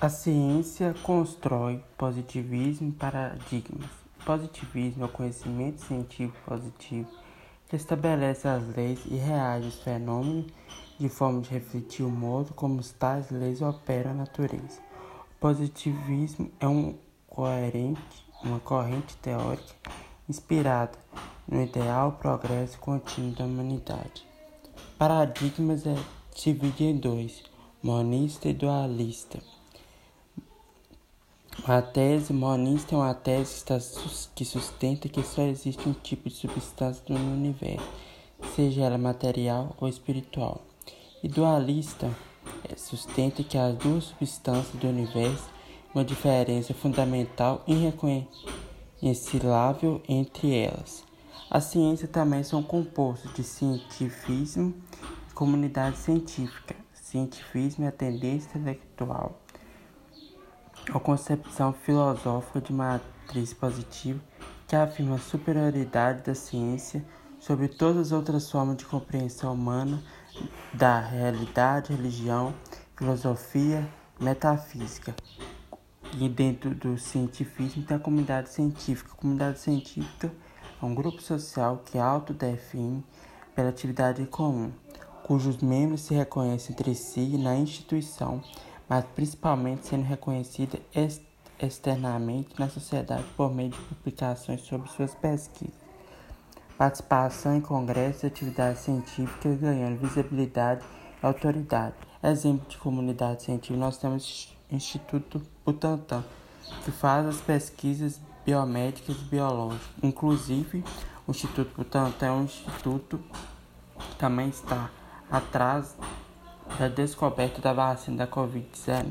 A ciência constrói positivismo e paradigmas. Positivismo é o conhecimento científico positivo que estabelece as leis e reage aos fenômenos de forma de refletir o modo como tais leis operam na natureza. O positivismo é um coerente, uma corrente teórica inspirada no ideal progresso contínuo da humanidade. Paradigmas é dividido em dois, monista e dualista. A tese monista é uma tese que sustenta que só existe um tipo de substância no universo, seja ela material ou espiritual. E dualista é, sustenta que as duas substâncias do universo uma diferença fundamental e irreconciliável entre elas. A ciência também são compostos de cientifismo e comunidade científica. Cientifismo é a tendência intelectual a concepção filosófica de matriz positiva que afirma a superioridade da ciência sobre todas as outras formas de compreensão humana da realidade, religião, filosofia, metafísica. E dentro do cientifismo tem a comunidade científica. A comunidade científica é um grupo social que autodefine pela atividade comum, cujos membros se reconhecem entre si na instituição mas principalmente sendo reconhecida externamente na sociedade por meio de publicações sobre suas pesquisas, participação em congressos e atividades científicas ganhando visibilidade e autoridade. Exemplo de comunidade científica, nós temos o Instituto Butantan, que faz as pesquisas biomédicas e biológicas. Inclusive, o Instituto Butantan é um instituto que também está atrás da descoberta da vacina da Covid-19.